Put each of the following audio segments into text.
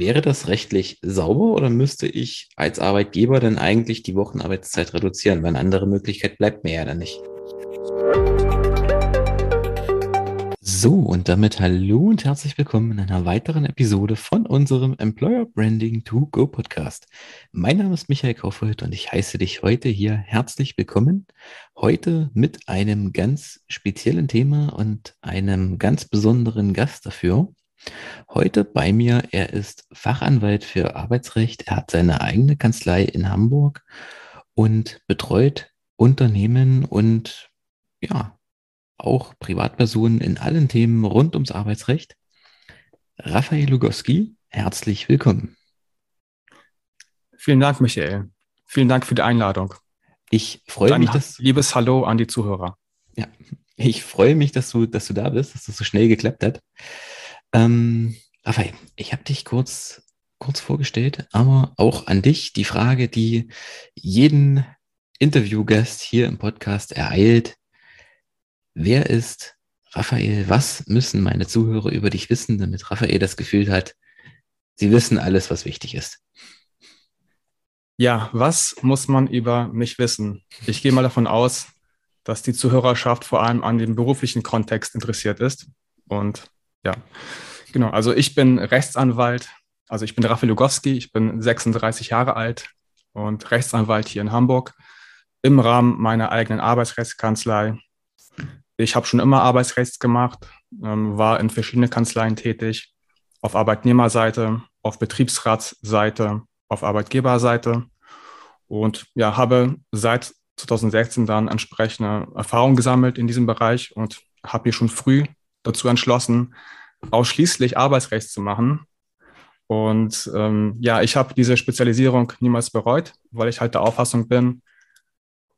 Wäre das rechtlich sauber oder müsste ich als Arbeitgeber dann eigentlich die Wochenarbeitszeit reduzieren? Weil eine andere Möglichkeit bleibt mir ja dann nicht. So, und damit hallo und herzlich willkommen in einer weiteren Episode von unserem Employer Branding to Go Podcast. Mein Name ist Michael Kaufhold und ich heiße dich heute hier herzlich willkommen. Heute mit einem ganz speziellen Thema und einem ganz besonderen Gast dafür. Heute bei mir, er ist Fachanwalt für Arbeitsrecht. Er hat seine eigene Kanzlei in Hamburg und betreut Unternehmen und ja, auch Privatpersonen in allen Themen rund ums Arbeitsrecht. Raphael Lugowski, herzlich willkommen. Vielen Dank, Michael. Vielen Dank für die Einladung. Ich freue Dann mich, dass liebes Hallo an die Zuhörer. Ja, ich freue mich, dass du, dass du da bist, dass das so schnell geklappt hat. Ähm, Raphael, ich habe dich kurz, kurz vorgestellt, aber auch an dich die Frage, die jeden Interviewgast hier im Podcast ereilt. Wer ist Raphael? Was müssen meine Zuhörer über dich wissen, damit Raphael das Gefühl hat, sie wissen alles, was wichtig ist? Ja, was muss man über mich wissen? Ich gehe mal davon aus, dass die Zuhörerschaft vor allem an dem beruflichen Kontext interessiert ist. Und ja, genau. Also ich bin Rechtsanwalt. Also ich bin Raphael Lugowski. Ich bin 36 Jahre alt und Rechtsanwalt hier in Hamburg im Rahmen meiner eigenen Arbeitsrechtskanzlei. Ich habe schon immer Arbeitsrechts gemacht, ähm, war in verschiedenen Kanzleien tätig, auf Arbeitnehmerseite, auf Betriebsratsseite, auf Arbeitgeberseite und ja, habe seit 2016 dann entsprechende Erfahrungen gesammelt in diesem Bereich und habe hier schon früh dazu entschlossen, ausschließlich Arbeitsrecht zu machen. Und ähm, ja, ich habe diese Spezialisierung niemals bereut, weil ich halt der Auffassung bin,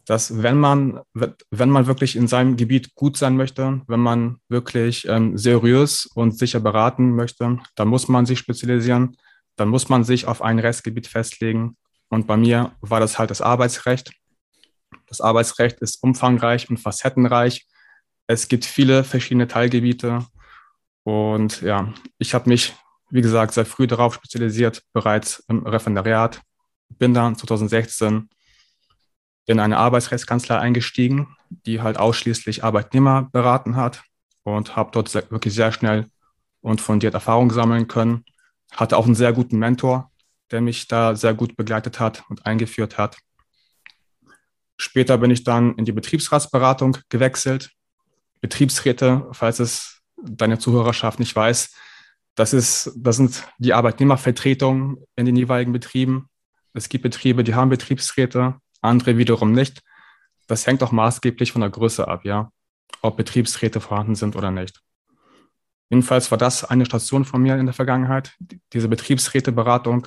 dass wenn man, wenn man wirklich in seinem Gebiet gut sein möchte, wenn man wirklich ähm, seriös und sicher beraten möchte, dann muss man sich spezialisieren, dann muss man sich auf ein Restgebiet festlegen. Und bei mir war das halt das Arbeitsrecht. Das Arbeitsrecht ist umfangreich und facettenreich. Es gibt viele verschiedene Teilgebiete. Und ja, ich habe mich, wie gesagt, sehr früh darauf spezialisiert, bereits im Referendariat. Bin dann 2016 in eine Arbeitsrechtskanzlei eingestiegen, die halt ausschließlich Arbeitnehmer beraten hat und habe dort sehr, wirklich sehr schnell und fundiert Erfahrung sammeln können. Hatte auch einen sehr guten Mentor, der mich da sehr gut begleitet hat und eingeführt hat. Später bin ich dann in die Betriebsratsberatung gewechselt. Betriebsräte, falls es deine Zuhörerschaft nicht weiß, das, ist, das sind die Arbeitnehmervertretungen in den jeweiligen Betrieben. Es gibt Betriebe, die haben Betriebsräte, andere wiederum nicht. Das hängt auch maßgeblich von der Größe ab, ja, ob Betriebsräte vorhanden sind oder nicht. Jedenfalls war das eine Station von mir in der Vergangenheit, diese Betriebsräteberatung.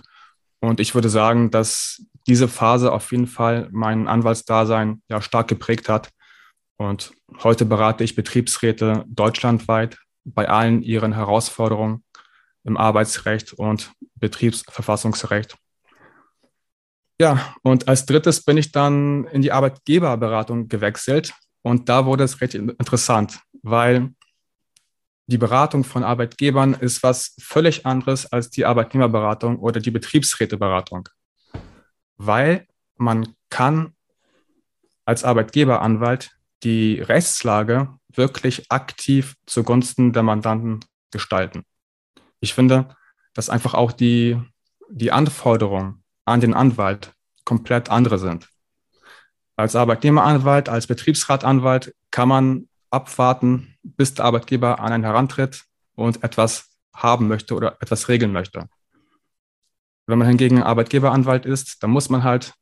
Und ich würde sagen, dass diese Phase auf jeden Fall mein Anwaltsdasein ja stark geprägt hat. Und heute berate ich Betriebsräte deutschlandweit bei allen ihren Herausforderungen im Arbeitsrecht und Betriebsverfassungsrecht. Ja, und als drittes bin ich dann in die Arbeitgeberberatung gewechselt. Und da wurde es recht interessant, weil die Beratung von Arbeitgebern ist was völlig anderes als die Arbeitnehmerberatung oder die Betriebsräteberatung. Weil man kann als Arbeitgeberanwalt die Rechtslage wirklich aktiv zugunsten der Mandanten gestalten. Ich finde, dass einfach auch die, die Anforderungen an den Anwalt komplett andere sind. Als Arbeitnehmeranwalt, als Betriebsratanwalt kann man abwarten, bis der Arbeitgeber an einen herantritt und etwas haben möchte oder etwas regeln möchte. Wenn man hingegen Arbeitgeberanwalt ist, dann muss man halt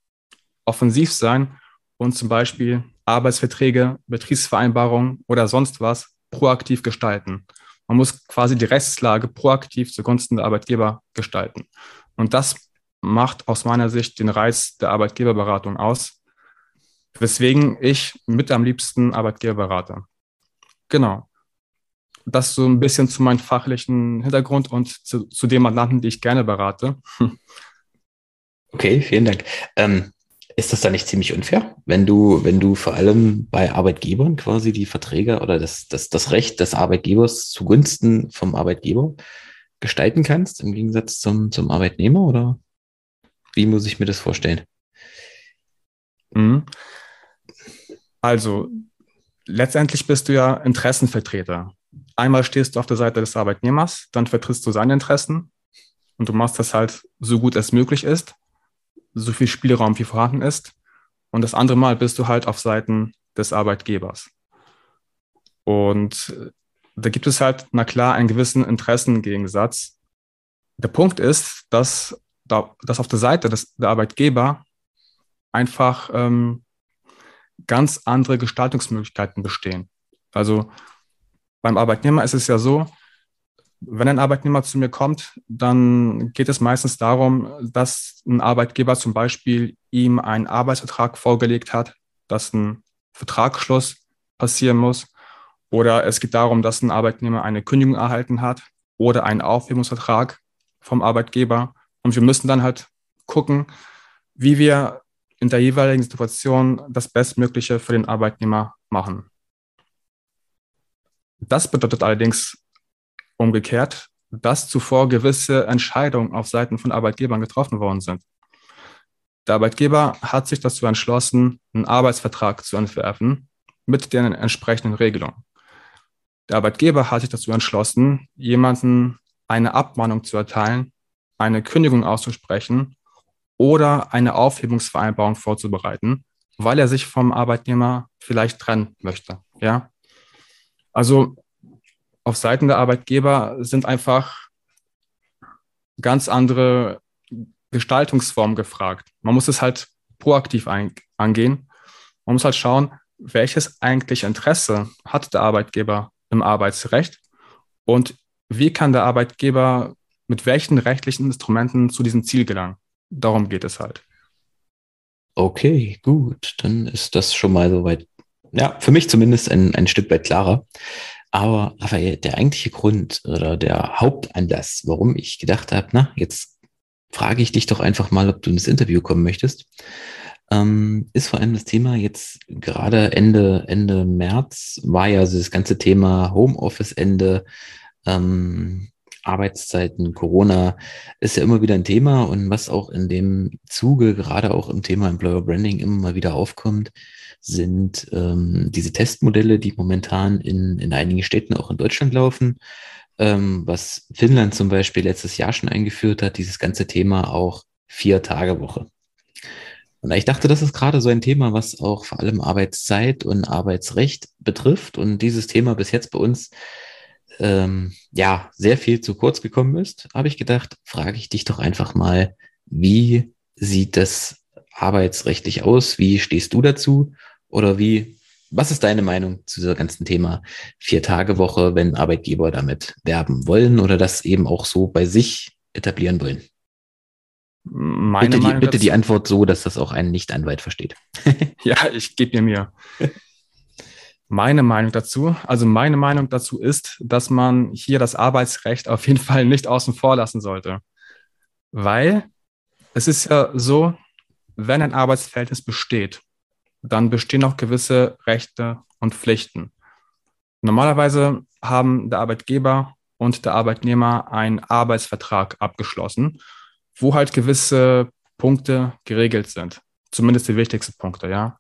offensiv sein und zum Beispiel Arbeitsverträge, Betriebsvereinbarungen oder sonst was proaktiv gestalten. Man muss quasi die Rechtslage proaktiv zugunsten der Arbeitgeber gestalten. Und das macht aus meiner Sicht den Reiz der Arbeitgeberberatung aus, weswegen ich mit am liebsten Arbeitgeber berate. Genau. Das so ein bisschen zu meinem fachlichen Hintergrund und zu, zu den Mandanten, die ich gerne berate. Okay, vielen Dank. Ähm, ist das da nicht ziemlich unfair, wenn du, wenn du vor allem bei Arbeitgebern quasi die Verträge oder das, das, das Recht des Arbeitgebers zugunsten vom Arbeitgeber gestalten kannst, im Gegensatz zum, zum Arbeitnehmer? Oder wie muss ich mir das vorstellen? Mhm. Also, letztendlich bist du ja Interessenvertreter. Einmal stehst du auf der Seite des Arbeitnehmers, dann vertrittst du seine Interessen und du machst das halt so gut es möglich ist so viel Spielraum wie vorhanden ist. Und das andere Mal bist du halt auf Seiten des Arbeitgebers. Und äh, da gibt es halt, na klar, einen gewissen Interessengegensatz. Der Punkt ist, dass, dass auf der Seite des, der Arbeitgeber einfach ähm, ganz andere Gestaltungsmöglichkeiten bestehen. Also beim Arbeitnehmer ist es ja so, wenn ein Arbeitnehmer zu mir kommt, dann geht es meistens darum, dass ein Arbeitgeber zum Beispiel ihm einen Arbeitsvertrag vorgelegt hat, dass ein Vertragsschluss passieren muss. Oder es geht darum, dass ein Arbeitnehmer eine Kündigung erhalten hat oder einen Aufhebungsvertrag vom Arbeitgeber. Und wir müssen dann halt gucken, wie wir in der jeweiligen Situation das Bestmögliche für den Arbeitnehmer machen. Das bedeutet allerdings Umgekehrt, dass zuvor gewisse Entscheidungen auf Seiten von Arbeitgebern getroffen worden sind. Der Arbeitgeber hat sich dazu entschlossen, einen Arbeitsvertrag zu entwerfen mit den entsprechenden Regelungen. Der Arbeitgeber hat sich dazu entschlossen, jemanden eine Abmahnung zu erteilen, eine Kündigung auszusprechen oder eine Aufhebungsvereinbarung vorzubereiten, weil er sich vom Arbeitnehmer vielleicht trennen möchte. Ja? Also auf Seiten der Arbeitgeber sind einfach ganz andere Gestaltungsformen gefragt. Man muss es halt proaktiv ein, angehen. Man muss halt schauen, welches eigentliche Interesse hat der Arbeitgeber im Arbeitsrecht und wie kann der Arbeitgeber mit welchen rechtlichen Instrumenten zu diesem Ziel gelangen. Darum geht es halt. Okay, gut, dann ist das schon mal soweit, ja, für mich zumindest ein, ein Stück weit klarer. Aber, aber der eigentliche Grund oder der Hauptanlass, warum ich gedacht habe, na, jetzt frage ich dich doch einfach mal, ob du ins Interview kommen möchtest, ähm, ist vor allem das Thema jetzt gerade Ende, Ende März war ja so das ganze Thema Homeoffice Ende, ähm, Arbeitszeiten, Corona ist ja immer wieder ein Thema und was auch in dem Zuge, gerade auch im Thema Employer Branding immer mal wieder aufkommt, sind ähm, diese Testmodelle, die momentan in, in einigen Städten auch in Deutschland laufen, ähm, was Finnland zum Beispiel letztes Jahr schon eingeführt hat, dieses ganze Thema auch vier Tage Woche. Und ich dachte, das ist gerade so ein Thema, was auch vor allem Arbeitszeit und Arbeitsrecht betrifft und dieses Thema bis jetzt bei uns ähm, ja sehr viel zu kurz gekommen ist, habe ich gedacht, frage ich dich doch einfach mal, wie sieht das arbeitsrechtlich aus? Wie stehst du dazu? Oder wie, was ist deine Meinung zu dieser ganzen Thema Vier-Tage-Woche, wenn Arbeitgeber damit werben wollen oder das eben auch so bei sich etablieren wollen? Meine bitte, die, bitte die Antwort so, dass das auch ein Nicht-Anwalt versteht. ja, ich gebe dir mir. Meine Meinung dazu, also meine Meinung dazu ist, dass man hier das Arbeitsrecht auf jeden Fall nicht außen vor lassen sollte. Weil es ist ja so, wenn ein Arbeitsverhältnis besteht dann bestehen auch gewisse Rechte und Pflichten. Normalerweise haben der Arbeitgeber und der Arbeitnehmer einen Arbeitsvertrag abgeschlossen, wo halt gewisse Punkte geregelt sind. Zumindest die wichtigsten Punkte, ja.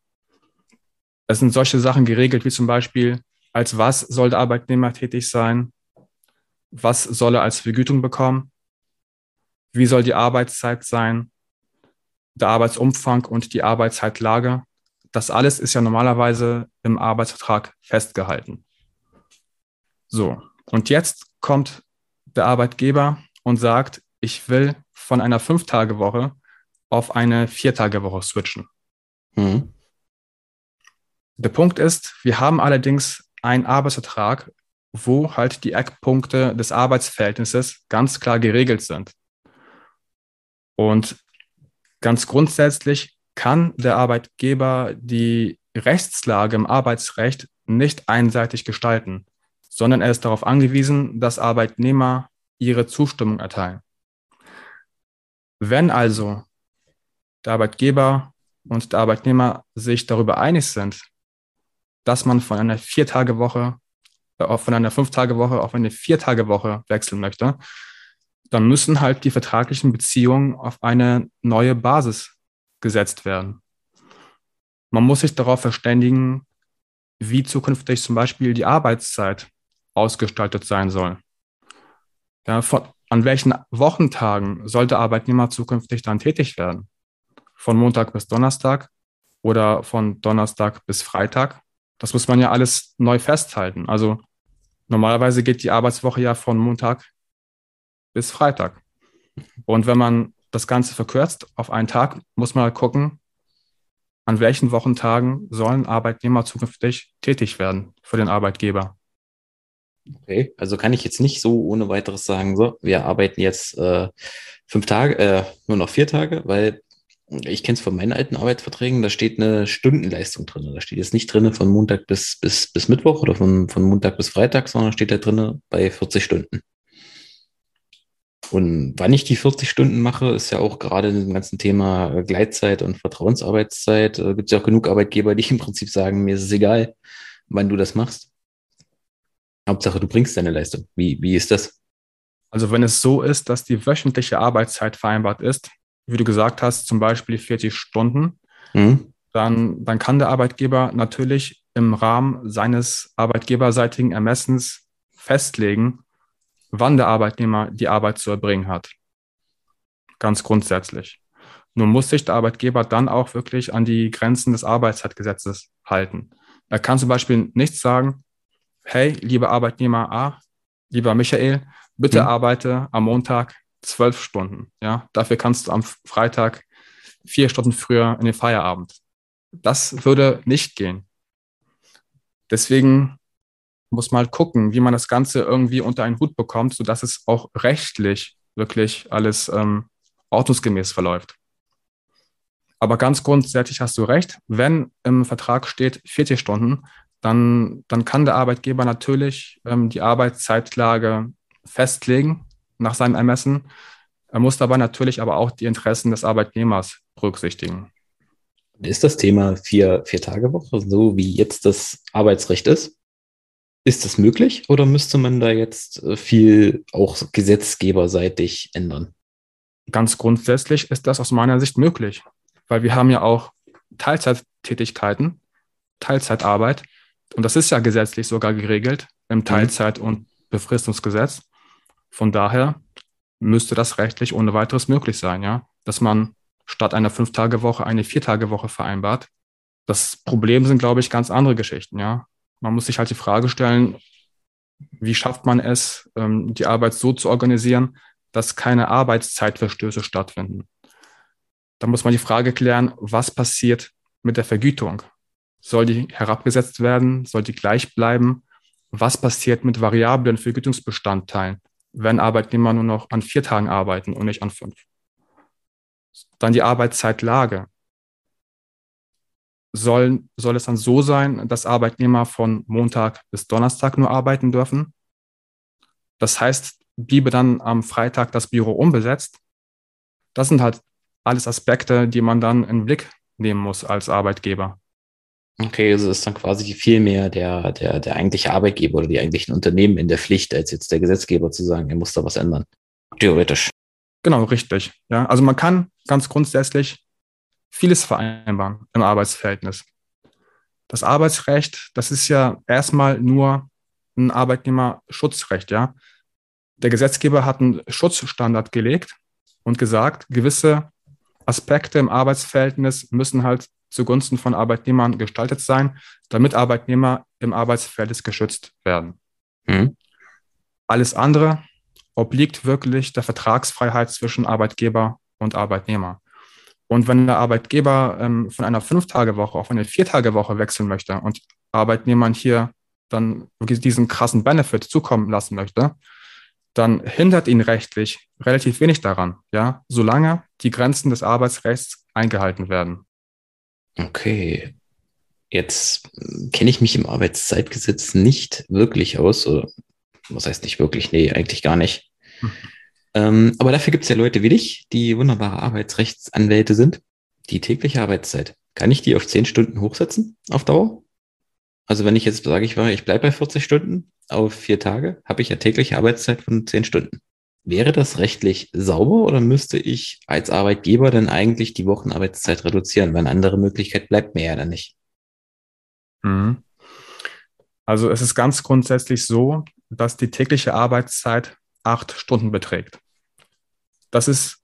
Es sind solche Sachen geregelt, wie zum Beispiel, als was soll der Arbeitnehmer tätig sein? Was soll er als Vergütung bekommen? Wie soll die Arbeitszeit sein? Der Arbeitsumfang und die Arbeitszeitlage das alles ist ja normalerweise im Arbeitsvertrag festgehalten. So, und jetzt kommt der Arbeitgeber und sagt, ich will von einer Fünf-Tage-Woche auf eine Vier-Tage-Woche switchen. Mhm. Der Punkt ist, wir haben allerdings einen Arbeitsvertrag, wo halt die Eckpunkte des Arbeitsverhältnisses ganz klar geregelt sind. Und ganz grundsätzlich kann der Arbeitgeber die Rechtslage im Arbeitsrecht nicht einseitig gestalten, sondern er ist darauf angewiesen, dass Arbeitnehmer ihre Zustimmung erteilen. Wenn also der Arbeitgeber und der Arbeitnehmer sich darüber einig sind, dass man von einer Viertagewoche, äh, von einer Fünftagewoche auf eine Viertagewoche wechseln möchte, dann müssen halt die vertraglichen Beziehungen auf eine neue Basis gesetzt werden. Man muss sich darauf verständigen, wie zukünftig zum Beispiel die Arbeitszeit ausgestaltet sein soll. Ja, von, an welchen Wochentagen sollte Arbeitnehmer zukünftig dann tätig werden? Von Montag bis Donnerstag oder von Donnerstag bis Freitag? Das muss man ja alles neu festhalten. Also normalerweise geht die Arbeitswoche ja von Montag bis Freitag. Und wenn man das Ganze verkürzt auf einen Tag, muss man halt gucken, an welchen Wochentagen sollen Arbeitnehmer zukünftig tätig werden für den Arbeitgeber. Okay, also kann ich jetzt nicht so ohne weiteres sagen, so, wir arbeiten jetzt äh, fünf Tage, äh, nur noch vier Tage, weil ich kenne es von meinen alten Arbeitsverträgen, da steht eine Stundenleistung drin. Da steht jetzt nicht drin von Montag bis, bis, bis Mittwoch oder von, von Montag bis Freitag, sondern steht da drin bei 40 Stunden. Und wann ich die 40 Stunden mache, ist ja auch gerade in dem ganzen Thema Gleitzeit und Vertrauensarbeitszeit. Äh, Gibt es ja auch genug Arbeitgeber, die im Prinzip sagen, mir ist es egal, wann du das machst. Hauptsache, du bringst deine Leistung. Wie, wie ist das? Also wenn es so ist, dass die wöchentliche Arbeitszeit vereinbart ist, wie du gesagt hast, zum Beispiel 40 Stunden, mhm. dann, dann kann der Arbeitgeber natürlich im Rahmen seines arbeitgeberseitigen Ermessens festlegen, wann der Arbeitnehmer die Arbeit zu erbringen hat. Ganz grundsätzlich. Nun muss sich der Arbeitgeber dann auch wirklich an die Grenzen des Arbeitszeitgesetzes halten. Er kann zum Beispiel nicht sagen, hey, lieber Arbeitnehmer A, lieber Michael, bitte mhm. arbeite am Montag zwölf Stunden. Ja, dafür kannst du am Freitag vier Stunden früher in den Feierabend. Das würde nicht gehen. Deswegen muss man halt gucken, wie man das Ganze irgendwie unter einen Hut bekommt, sodass es auch rechtlich wirklich alles ähm, ordnungsgemäß verläuft. Aber ganz grundsätzlich hast du recht, wenn im Vertrag steht 40 Stunden, dann, dann kann der Arbeitgeber natürlich ähm, die Arbeitszeitlage festlegen nach seinem Ermessen. Er muss dabei natürlich aber auch die Interessen des Arbeitnehmers berücksichtigen. Ist das Thema vier, vier Tage Woche, so wie jetzt das Arbeitsrecht ist? Ist das möglich oder müsste man da jetzt äh, viel auch gesetzgeberseitig ändern? Ganz grundsätzlich ist das aus meiner Sicht möglich, weil wir haben ja auch Teilzeittätigkeiten, Teilzeitarbeit und das ist ja gesetzlich sogar geregelt im mhm. Teilzeit- und Befristungsgesetz. Von daher müsste das rechtlich ohne weiteres möglich sein, ja, dass man statt einer Fünf-Tage-Woche eine Vier-Tage-Woche vereinbart. Das Problem sind, glaube ich, ganz andere Geschichten, ja man muss sich halt die Frage stellen, wie schafft man es, ähm, die Arbeit so zu organisieren, dass keine Arbeitszeitverstöße stattfinden. Da muss man die Frage klären, was passiert mit der Vergütung? Soll die herabgesetzt werden? Soll die gleich bleiben? Was passiert mit variablen Vergütungsbestandteilen, wenn Arbeitnehmer nur noch an vier Tagen arbeiten und nicht an fünf? Dann die Arbeitszeitlage soll, soll es dann so sein, dass Arbeitnehmer von Montag bis Donnerstag nur arbeiten dürfen. Das heißt, bliebe dann am Freitag das Büro unbesetzt. Das sind halt alles Aspekte, die man dann in den Blick nehmen muss als Arbeitgeber. Okay, also ist dann quasi viel mehr der, der, der eigentliche Arbeitgeber oder die eigentlichen Unternehmen in der Pflicht, als jetzt der Gesetzgeber zu sagen, er muss da was ändern. Theoretisch. Genau, richtig. Ja, also man kann ganz grundsätzlich vieles vereinbaren im Arbeitsverhältnis. Das Arbeitsrecht, das ist ja erstmal nur ein Arbeitnehmerschutzrecht, ja. Der Gesetzgeber hat einen Schutzstandard gelegt und gesagt, gewisse Aspekte im Arbeitsverhältnis müssen halt zugunsten von Arbeitnehmern gestaltet sein, damit Arbeitnehmer im Arbeitsverhältnis geschützt werden. Mhm. Alles andere obliegt wirklich der Vertragsfreiheit zwischen Arbeitgeber und Arbeitnehmer. Und wenn der Arbeitgeber ähm, von einer Fünf-Tage-Woche auf eine Vier-Tage-Woche wechseln möchte und Arbeitnehmern hier dann diesen krassen Benefit zukommen lassen möchte, dann hindert ihn rechtlich relativ wenig daran, ja, solange die Grenzen des Arbeitsrechts eingehalten werden. Okay. Jetzt kenne ich mich im Arbeitszeitgesetz nicht wirklich aus, oder was heißt nicht wirklich? Nee, eigentlich gar nicht. Hm. Ähm, aber dafür gibt es ja Leute wie dich, die wunderbare Arbeitsrechtsanwälte sind. Die tägliche Arbeitszeit. Kann ich die auf 10 Stunden hochsetzen auf Dauer? Also wenn ich jetzt sage, ich, ich bleibe bei 40 Stunden auf vier Tage, habe ich ja tägliche Arbeitszeit von 10 Stunden. Wäre das rechtlich sauber oder müsste ich als Arbeitgeber dann eigentlich die Wochenarbeitszeit reduzieren? Weil eine andere Möglichkeit bleibt mir ja dann nicht. Mhm. Also es ist ganz grundsätzlich so, dass die tägliche Arbeitszeit acht Stunden beträgt. Das ist,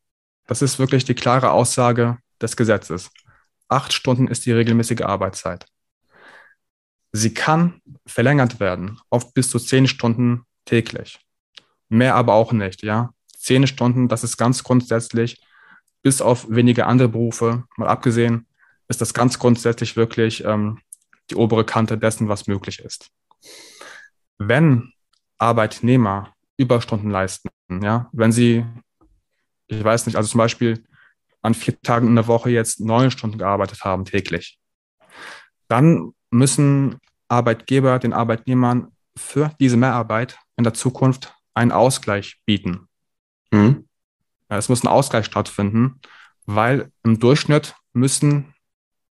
das ist wirklich die klare Aussage des Gesetzes. Acht Stunden ist die regelmäßige Arbeitszeit. Sie kann verlängert werden auf bis zu zehn Stunden täglich. Mehr aber auch nicht, ja. Zehn Stunden, das ist ganz grundsätzlich, bis auf wenige andere Berufe, mal abgesehen, ist das ganz grundsätzlich wirklich ähm, die obere Kante dessen, was möglich ist. Wenn Arbeitnehmer Überstunden leisten, ja, wenn sie, ich weiß nicht, also zum Beispiel an vier Tagen in der Woche jetzt neun Stunden gearbeitet haben täglich, dann müssen Arbeitgeber den Arbeitnehmern für diese Mehrarbeit in der Zukunft einen Ausgleich bieten. Mhm. Es muss ein Ausgleich stattfinden, weil im Durchschnitt müssen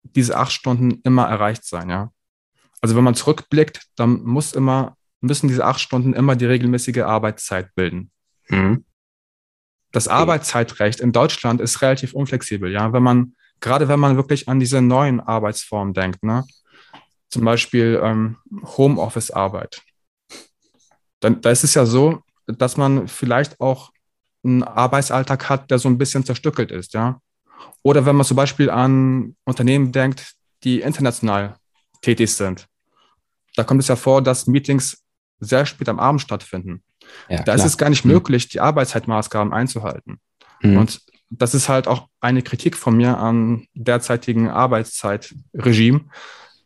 diese acht Stunden immer erreicht sein, ja. Also wenn man zurückblickt, dann muss immer, müssen diese acht Stunden immer die regelmäßige Arbeitszeit bilden. Mhm. Das Arbeitszeitrecht in Deutschland ist relativ unflexibel, ja. Wenn man, gerade wenn man wirklich an diese neuen Arbeitsformen denkt, ne? Zum Beispiel ähm, Homeoffice-Arbeit. Dann, da ist es ja so, dass man vielleicht auch einen Arbeitsalltag hat, der so ein bisschen zerstückelt ist, ja. Oder wenn man zum Beispiel an Unternehmen denkt, die international tätig sind. Da kommt es ja vor, dass Meetings sehr spät am Abend stattfinden. Ja, da klar. ist es gar nicht mhm. möglich, die Arbeitszeitmaßgaben einzuhalten. Mhm. Und das ist halt auch eine Kritik von mir am derzeitigen Arbeitszeitregime,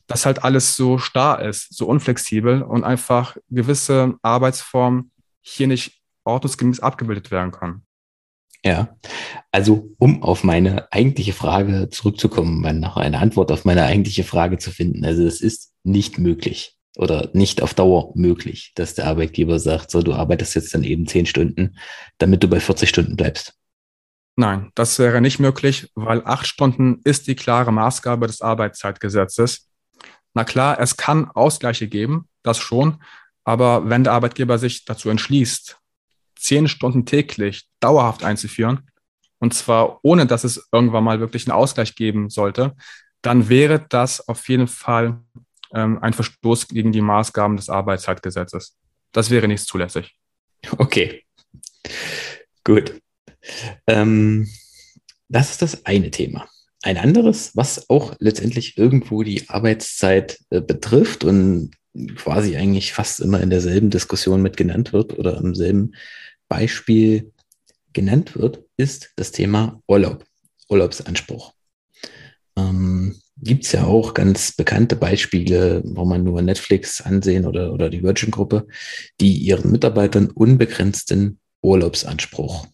dass halt alles so starr ist, so unflexibel und einfach gewisse Arbeitsformen hier nicht ordnungsgemäß abgebildet werden können. Ja, also um auf meine eigentliche Frage zurückzukommen, nach einer Antwort auf meine eigentliche Frage zu finden. Also es ist nicht möglich oder nicht auf Dauer möglich, dass der Arbeitgeber sagt, so du arbeitest jetzt dann eben zehn Stunden, damit du bei 40 Stunden bleibst. Nein, das wäre nicht möglich, weil acht Stunden ist die klare Maßgabe des Arbeitszeitgesetzes. Na klar, es kann Ausgleiche geben, das schon, aber wenn der Arbeitgeber sich dazu entschließt, zehn Stunden täglich dauerhaft einzuführen, und zwar ohne, dass es irgendwann mal wirklich einen Ausgleich geben sollte, dann wäre das auf jeden Fall ähm, ein Verstoß gegen die Maßgaben des Arbeitszeitgesetzes. Das wäre nicht zulässig. Okay, gut. Ähm, das ist das eine Thema. Ein anderes, was auch letztendlich irgendwo die Arbeitszeit äh, betrifft und quasi eigentlich fast immer in derselben Diskussion mit genannt wird oder im selben Beispiel genannt wird, ist das Thema Urlaub, Urlaubsanspruch. Ähm, Gibt es ja auch ganz bekannte Beispiele, wo man nur Netflix ansehen oder, oder die Virgin-Gruppe, die ihren Mitarbeitern unbegrenzten Urlaubsanspruch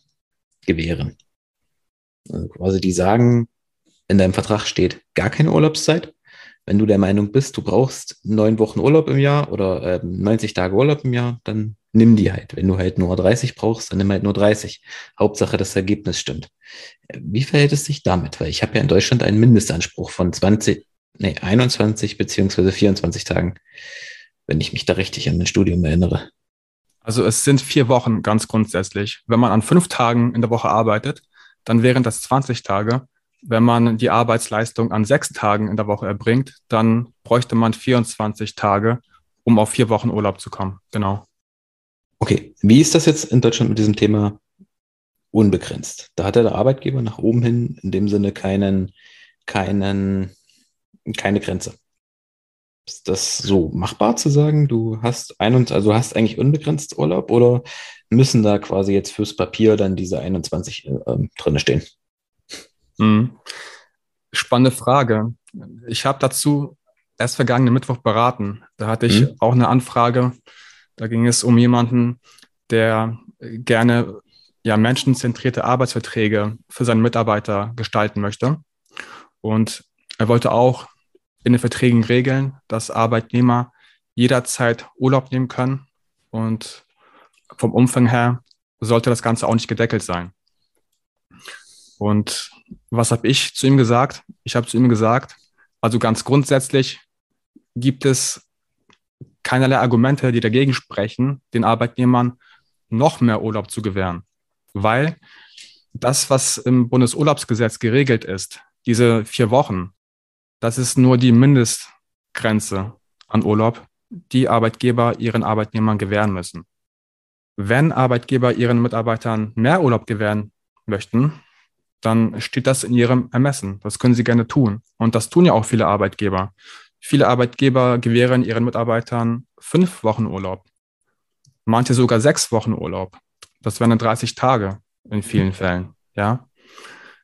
gewähren. Also quasi die sagen, in deinem Vertrag steht gar keine Urlaubszeit. Wenn du der Meinung bist, du brauchst neun Wochen Urlaub im Jahr oder äh, 90 Tage Urlaub im Jahr, dann nimm die halt. Wenn du halt nur 30 brauchst, dann nimm halt nur 30. Hauptsache, das Ergebnis stimmt. Wie verhält es sich damit? Weil ich habe ja in Deutschland einen Mindestanspruch von 20, nee, 21 beziehungsweise 24 Tagen, wenn ich mich da richtig an mein Studium erinnere. Also es sind vier Wochen ganz grundsätzlich. Wenn man an fünf Tagen in der Woche arbeitet, dann wären das 20 Tage. Wenn man die Arbeitsleistung an sechs Tagen in der Woche erbringt, dann bräuchte man 24 Tage, um auf vier Wochen Urlaub zu kommen. Genau. Okay, wie ist das jetzt in Deutschland mit diesem Thema unbegrenzt? Da hat der Arbeitgeber nach oben hin in dem Sinne keinen, keinen, keine Grenze. Ist das so machbar zu sagen, du hast ein und also hast eigentlich unbegrenzt Urlaub oder müssen da quasi jetzt fürs Papier dann diese 21 äh, drinne stehen? Mhm. Spannende Frage. Ich habe dazu erst vergangenen Mittwoch beraten. Da hatte ich mhm. auch eine Anfrage. Da ging es um jemanden, der gerne ja, menschenzentrierte Arbeitsverträge für seine Mitarbeiter gestalten möchte. Und er wollte auch in den Verträgen regeln, dass Arbeitnehmer jederzeit Urlaub nehmen können. Und vom Umfang her sollte das Ganze auch nicht gedeckelt sein. Und was habe ich zu ihm gesagt? Ich habe zu ihm gesagt, also ganz grundsätzlich gibt es keinerlei Argumente, die dagegen sprechen, den Arbeitnehmern noch mehr Urlaub zu gewähren. Weil das, was im Bundesurlaubsgesetz geregelt ist, diese vier Wochen, das ist nur die Mindestgrenze an Urlaub, die Arbeitgeber ihren Arbeitnehmern gewähren müssen. Wenn Arbeitgeber ihren Mitarbeitern mehr Urlaub gewähren möchten, dann steht das in ihrem Ermessen. Das können sie gerne tun. Und das tun ja auch viele Arbeitgeber. Viele Arbeitgeber gewähren ihren Mitarbeitern fünf Wochen Urlaub. Manche sogar sechs Wochen Urlaub. Das wären dann 30 Tage in vielen Fällen. Ja.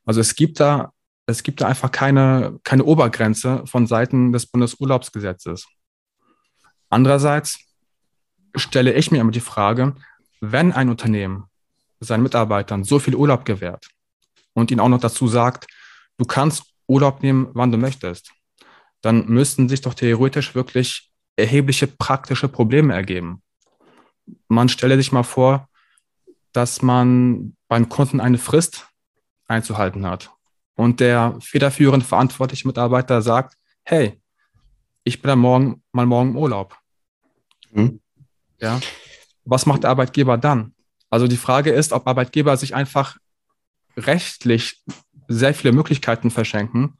Also es gibt da, es gibt da einfach keine, keine Obergrenze von Seiten des Bundesurlaubsgesetzes. Andererseits stelle ich mir immer die Frage, wenn ein Unternehmen seinen Mitarbeitern so viel Urlaub gewährt und ihnen auch noch dazu sagt, du kannst Urlaub nehmen, wann du möchtest, dann müssten sich doch theoretisch wirklich erhebliche praktische Probleme ergeben. Man stelle sich mal vor, dass man beim Kunden eine Frist einzuhalten hat und der federführend verantwortliche Mitarbeiter sagt, hey, ich bin da morgen mal morgen im Urlaub. Mhm. Ja. Was macht der Arbeitgeber dann? Also die Frage ist, ob Arbeitgeber sich einfach rechtlich sehr viele Möglichkeiten verschenken,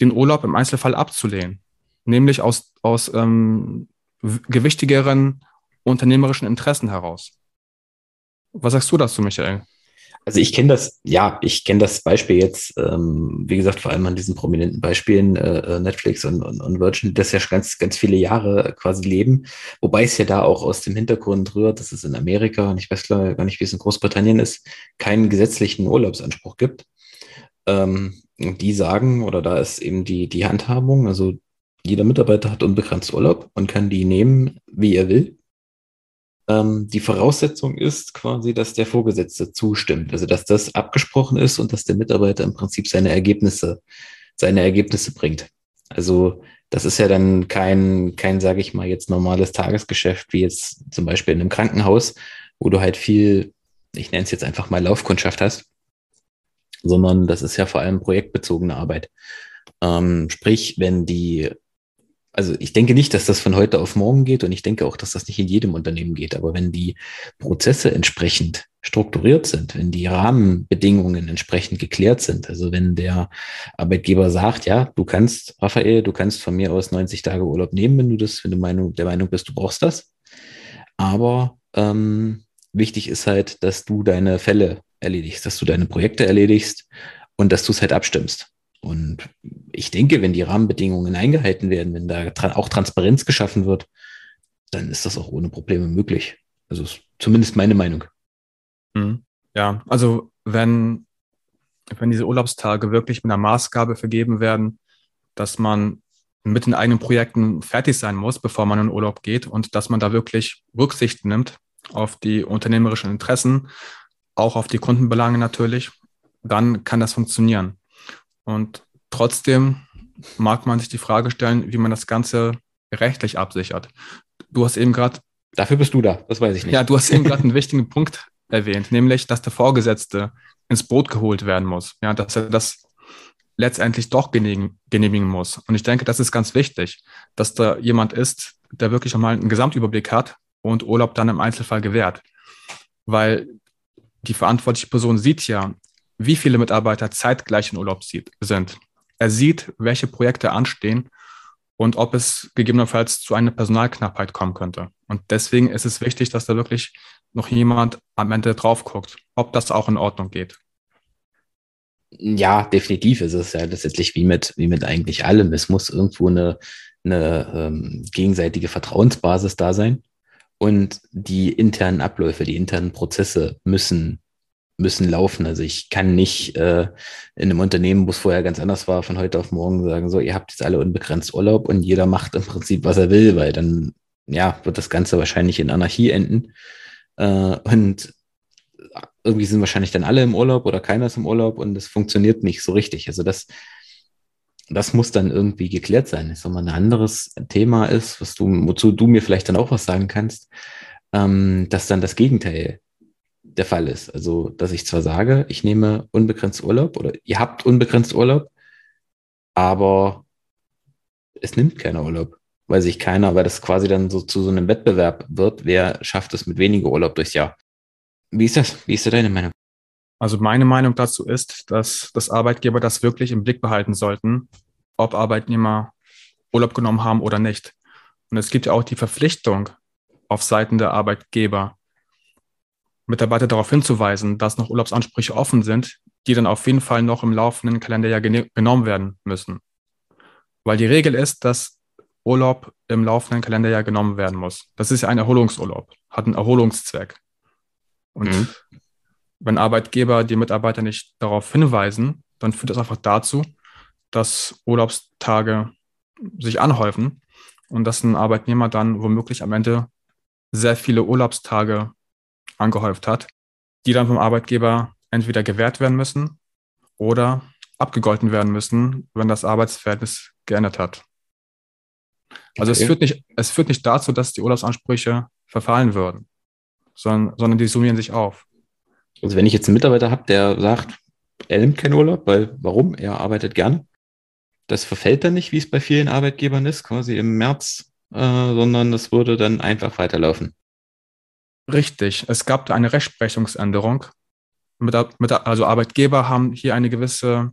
den Urlaub im Einzelfall abzulehnen. Nämlich aus, aus ähm, gewichtigeren unternehmerischen Interessen heraus. Was sagst du dazu, Michael? Also ich kenne das, ja, ich kenne das Beispiel jetzt, ähm, wie gesagt, vor allem an diesen prominenten Beispielen, äh, äh, Netflix und, und, und Virgin, das ja ganz, ganz viele Jahre quasi leben, wobei es ja da auch aus dem Hintergrund rührt, dass es in Amerika, und ich weiß gar nicht, wie es in Großbritannien ist, keinen gesetzlichen Urlaubsanspruch gibt. Ähm, die sagen, oder da ist eben die, die Handhabung, also jeder Mitarbeiter hat unbegrenzt Urlaub und kann die nehmen, wie er will. Ähm, die Voraussetzung ist quasi, dass der Vorgesetzte zustimmt, also dass das abgesprochen ist und dass der Mitarbeiter im Prinzip seine Ergebnisse, seine Ergebnisse bringt. Also das ist ja dann kein, kein, sage ich mal, jetzt normales Tagesgeschäft, wie jetzt zum Beispiel in einem Krankenhaus, wo du halt viel, ich nenne es jetzt einfach mal Laufkundschaft hast, sondern das ist ja vor allem projektbezogene Arbeit. Ähm, sprich, wenn die also ich denke nicht, dass das von heute auf morgen geht und ich denke auch, dass das nicht in jedem Unternehmen geht. Aber wenn die Prozesse entsprechend strukturiert sind, wenn die Rahmenbedingungen entsprechend geklärt sind, also wenn der Arbeitgeber sagt, ja, du kannst, Raphael, du kannst von mir aus 90 Tage Urlaub nehmen, wenn du das, wenn du Meinung, der Meinung bist, du brauchst das. Aber ähm, wichtig ist halt, dass du deine Fälle erledigst, dass du deine Projekte erledigst und dass du es halt abstimmst. Und ich denke, wenn die Rahmenbedingungen eingehalten werden, wenn da auch Transparenz geschaffen wird, dann ist das auch ohne Probleme möglich. Also zumindest meine Meinung. Mhm. Ja, also wenn, wenn diese Urlaubstage wirklich mit einer Maßgabe vergeben werden, dass man mit den eigenen Projekten fertig sein muss, bevor man in Urlaub geht und dass man da wirklich Rücksicht nimmt auf die unternehmerischen Interessen, auch auf die Kundenbelange natürlich, dann kann das funktionieren. Und trotzdem mag man sich die Frage stellen, wie man das Ganze rechtlich absichert. Du hast eben gerade. Dafür bist du da, das weiß ich nicht. Ja, du hast eben gerade einen wichtigen Punkt erwähnt, nämlich, dass der Vorgesetzte ins Boot geholt werden muss. Ja, dass er das letztendlich doch genehmigen, genehmigen muss. Und ich denke, das ist ganz wichtig, dass da jemand ist, der wirklich einmal einen Gesamtüberblick hat und Urlaub dann im Einzelfall gewährt. Weil die verantwortliche Person sieht ja, wie viele Mitarbeiter zeitgleich in Urlaub sind. Er sieht, welche Projekte anstehen und ob es gegebenenfalls zu einer Personalknappheit kommen könnte. Und deswegen ist es wichtig, dass da wirklich noch jemand am Ende drauf guckt, ob das auch in Ordnung geht. Ja, definitiv. Es ist ja letztendlich wie mit, wie mit eigentlich allem. Es muss irgendwo eine, eine ähm, gegenseitige Vertrauensbasis da sein. Und die internen Abläufe, die internen Prozesse müssen müssen laufen. Also ich kann nicht äh, in einem Unternehmen, wo es vorher ganz anders war, von heute auf morgen sagen, so, ihr habt jetzt alle unbegrenzt Urlaub und jeder macht im Prinzip, was er will, weil dann, ja, wird das Ganze wahrscheinlich in Anarchie enden. Äh, und irgendwie sind wahrscheinlich dann alle im Urlaub oder keiner ist im Urlaub und es funktioniert nicht so richtig. Also das, das muss dann irgendwie geklärt sein. Ich sag mal, ein anderes Thema ist, was du, wozu du mir vielleicht dann auch was sagen kannst, ähm, dass dann das Gegenteil der Fall ist. Also, dass ich zwar sage, ich nehme unbegrenzt Urlaub oder ihr habt unbegrenzt Urlaub, aber es nimmt keiner Urlaub, weil sich keiner, weil das quasi dann so zu so einem Wettbewerb wird, wer schafft es mit weniger Urlaub durchs Jahr. Wie ist das? Wie ist da deine Meinung? Also meine Meinung dazu ist, dass das Arbeitgeber das wirklich im Blick behalten sollten, ob Arbeitnehmer Urlaub genommen haben oder nicht. Und es gibt ja auch die Verpflichtung auf Seiten der Arbeitgeber, Mitarbeiter darauf hinzuweisen, dass noch Urlaubsansprüche offen sind, die dann auf jeden Fall noch im laufenden Kalenderjahr genommen werden müssen. Weil die Regel ist, dass Urlaub im laufenden Kalenderjahr genommen werden muss. Das ist ja ein Erholungsurlaub, hat einen Erholungszweck. Und mhm. wenn Arbeitgeber die Mitarbeiter nicht darauf hinweisen, dann führt das einfach dazu, dass Urlaubstage sich anhäufen und dass ein Arbeitnehmer dann womöglich am Ende sehr viele Urlaubstage angehäuft hat, die dann vom Arbeitgeber entweder gewährt werden müssen oder abgegolten werden müssen, wenn das Arbeitsverhältnis geändert hat. Also okay. es, führt nicht, es führt nicht dazu, dass die Urlaubsansprüche verfallen würden, sondern, sondern die summieren sich auf. Also wenn ich jetzt einen Mitarbeiter habe, der sagt, er nimmt keinen Urlaub, weil warum? Er arbeitet gerne. Das verfällt dann nicht, wie es bei vielen Arbeitgebern ist, quasi im März, äh, sondern das würde dann einfach weiterlaufen. Richtig, es gab eine Rechtsprechungsänderung. Mit, mit, also Arbeitgeber haben hier eine gewisse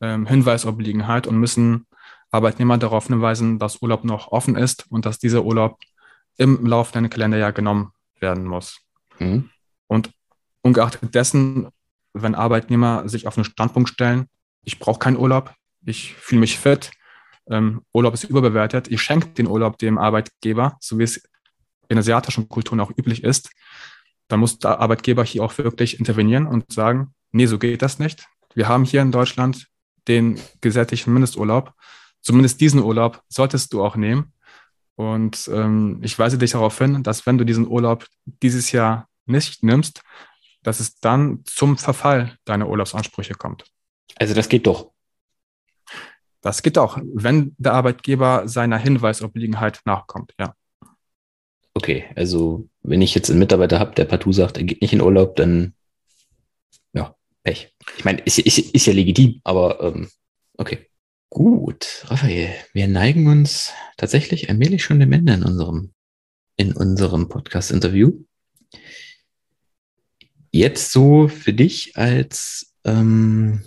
ähm, Hinweisobliegenheit und müssen Arbeitnehmer darauf hinweisen, dass Urlaub noch offen ist und dass dieser Urlaub im laufenden Kalenderjahr genommen werden muss. Mhm. Und ungeachtet dessen, wenn Arbeitnehmer sich auf einen Standpunkt stellen, ich brauche keinen Urlaub, ich fühle mich fit, ähm, Urlaub ist überbewertet, ich schenke den Urlaub dem Arbeitgeber, so wie es in asiatischen Kulturen auch üblich ist, dann muss der Arbeitgeber hier auch wirklich intervenieren und sagen, nee, so geht das nicht. Wir haben hier in Deutschland den gesetzlichen Mindesturlaub. Zumindest diesen Urlaub solltest du auch nehmen. Und ähm, ich weise dich darauf hin, dass wenn du diesen Urlaub dieses Jahr nicht nimmst, dass es dann zum Verfall deiner Urlaubsansprüche kommt. Also das geht doch. Das geht auch, wenn der Arbeitgeber seiner Hinweisobliegenheit nachkommt, ja. Okay, also wenn ich jetzt einen Mitarbeiter habe, der partout sagt, er geht nicht in Urlaub, dann ja, Pech. Ich meine, ist, ist, ist ja legitim, aber ähm, okay. Gut, Raphael, wir neigen uns tatsächlich allmählich schon dem Ende in unserem, in unserem Podcast-Interview. Jetzt so für dich als, ähm,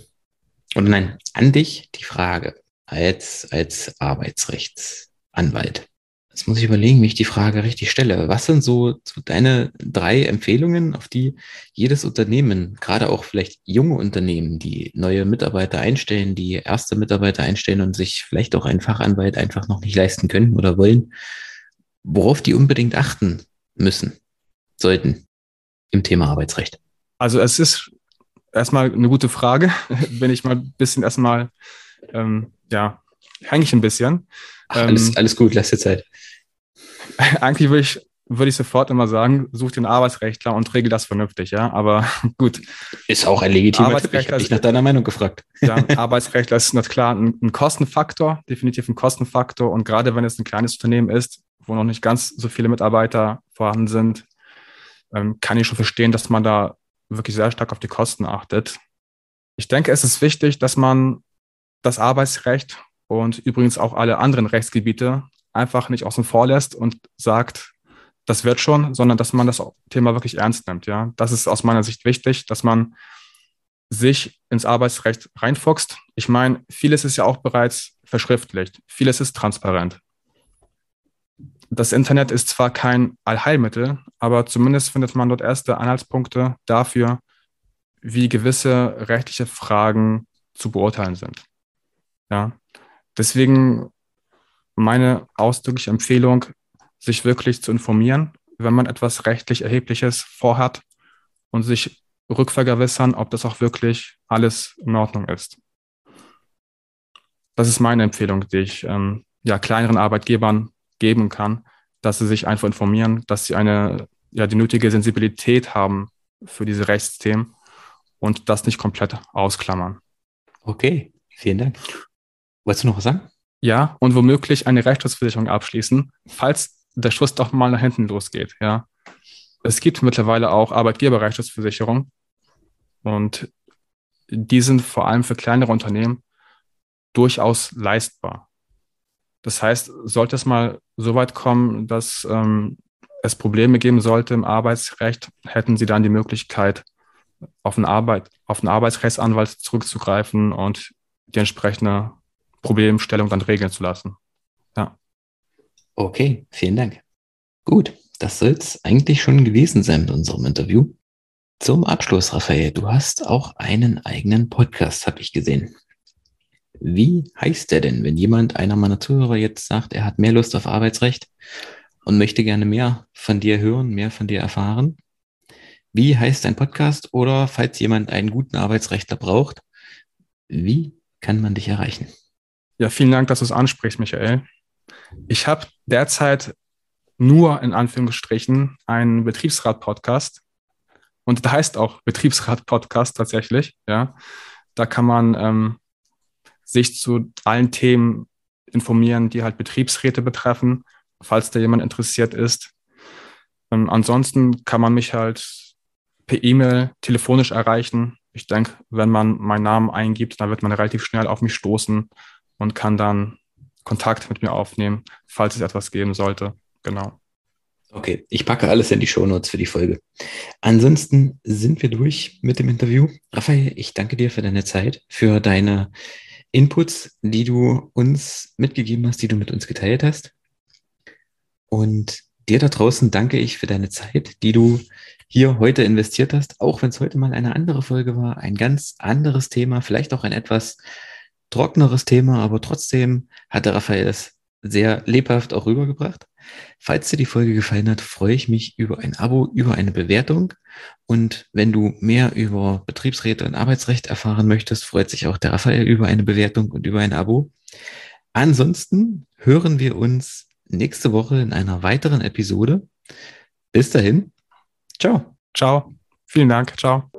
oder nein, an dich die Frage als, als Arbeitsrechtsanwalt. Jetzt muss ich überlegen, wie ich die Frage richtig stelle. Was sind so, deine drei Empfehlungen, auf die jedes Unternehmen, gerade auch vielleicht junge Unternehmen, die neue Mitarbeiter einstellen, die erste Mitarbeiter einstellen und sich vielleicht auch einen Fachanwalt einfach noch nicht leisten können oder wollen, worauf die unbedingt achten müssen, sollten im Thema Arbeitsrecht? Also es ist erstmal eine gute Frage, wenn ich mal ein bisschen erstmal, ähm, ja, hänge ich ein bisschen. Ach, alles, ähm, alles gut, lass dir Zeit. Eigentlich würde ich, würde ich sofort immer sagen, such den Arbeitsrechtler und regel das vernünftig, ja. Aber gut. Ist auch ein legitimer Tipp. Ich habe dich nach deiner Meinung gefragt. Ja, Arbeitsrechtler ist natürlich klar ein, ein Kostenfaktor, definitiv ein Kostenfaktor. Und gerade wenn es ein kleines Unternehmen ist, wo noch nicht ganz so viele Mitarbeiter vorhanden sind, ähm, kann ich schon verstehen, dass man da wirklich sehr stark auf die Kosten achtet. Ich denke, es ist wichtig, dass man das Arbeitsrecht und übrigens auch alle anderen Rechtsgebiete einfach nicht außen vor lässt und sagt, das wird schon, sondern dass man das Thema wirklich ernst nimmt. Ja, das ist aus meiner Sicht wichtig, dass man sich ins Arbeitsrecht reinfuchst. Ich meine, vieles ist ja auch bereits verschriftlicht, vieles ist transparent. Das Internet ist zwar kein Allheilmittel, aber zumindest findet man dort erste Anhaltspunkte dafür, wie gewisse rechtliche Fragen zu beurteilen sind. Ja, deswegen meine ausdrückliche Empfehlung, sich wirklich zu informieren, wenn man etwas rechtlich Erhebliches vorhat und sich rückvergewissern, ob das auch wirklich alles in Ordnung ist. Das ist meine Empfehlung, die ich ähm, ja, kleineren Arbeitgebern geben kann, dass sie sich einfach informieren, dass sie eine, ja, die nötige Sensibilität haben für diese Rechtsthemen und das nicht komplett ausklammern. Okay, vielen Dank. Wolltest du noch was sagen? Ja, und womöglich eine Rechtsschutzversicherung abschließen, falls der Schuss doch mal nach hinten losgeht, ja. Es gibt mittlerweile auch Arbeitgeberrechtsschutzversicherungen und die sind vor allem für kleinere Unternehmen durchaus leistbar. Das heißt, sollte es mal so weit kommen, dass ähm, es Probleme geben sollte im Arbeitsrecht, hätten Sie dann die Möglichkeit, auf einen, Arbeit, auf einen Arbeitsrechtsanwalt zurückzugreifen und die entsprechende Problemstellung dann regeln zu lassen. Ja. Okay, vielen Dank. Gut, das soll es eigentlich schon gewesen sein mit unserem Interview. Zum Abschluss, Raphael, du hast auch einen eigenen Podcast, habe ich gesehen. Wie heißt der denn, wenn jemand, einer meiner Zuhörer jetzt sagt, er hat mehr Lust auf Arbeitsrecht und möchte gerne mehr von dir hören, mehr von dir erfahren? Wie heißt dein Podcast? Oder falls jemand einen guten Arbeitsrechtler braucht, wie kann man dich erreichen? Ja, vielen Dank, dass du es ansprichst, Michael. Ich habe derzeit nur in Anführungsstrichen einen Betriebsrat-Podcast. Und der heißt auch Betriebsrat-Podcast tatsächlich. Ja, da kann man ähm, sich zu allen Themen informieren, die halt Betriebsräte betreffen, falls da jemand interessiert ist. Ähm, ansonsten kann man mich halt per E-Mail, telefonisch erreichen. Ich denke, wenn man meinen Namen eingibt, dann wird man relativ schnell auf mich stoßen und kann dann Kontakt mit mir aufnehmen, falls es etwas geben sollte. Genau. Okay, ich packe alles in die Shownotes für die Folge. Ansonsten sind wir durch mit dem Interview. Raphael, ich danke dir für deine Zeit, für deine Inputs, die du uns mitgegeben hast, die du mit uns geteilt hast. Und dir da draußen danke ich für deine Zeit, die du hier heute investiert hast, auch wenn es heute mal eine andere Folge war, ein ganz anderes Thema, vielleicht auch ein etwas trockeneres Thema, aber trotzdem hat der Raphael es sehr lebhaft auch rübergebracht. Falls dir die Folge gefallen hat, freue ich mich über ein Abo, über eine Bewertung. Und wenn du mehr über Betriebsräte und Arbeitsrecht erfahren möchtest, freut sich auch der Raphael über eine Bewertung und über ein Abo. Ansonsten hören wir uns nächste Woche in einer weiteren Episode. Bis dahin. Ciao. Ciao. Vielen Dank. Ciao.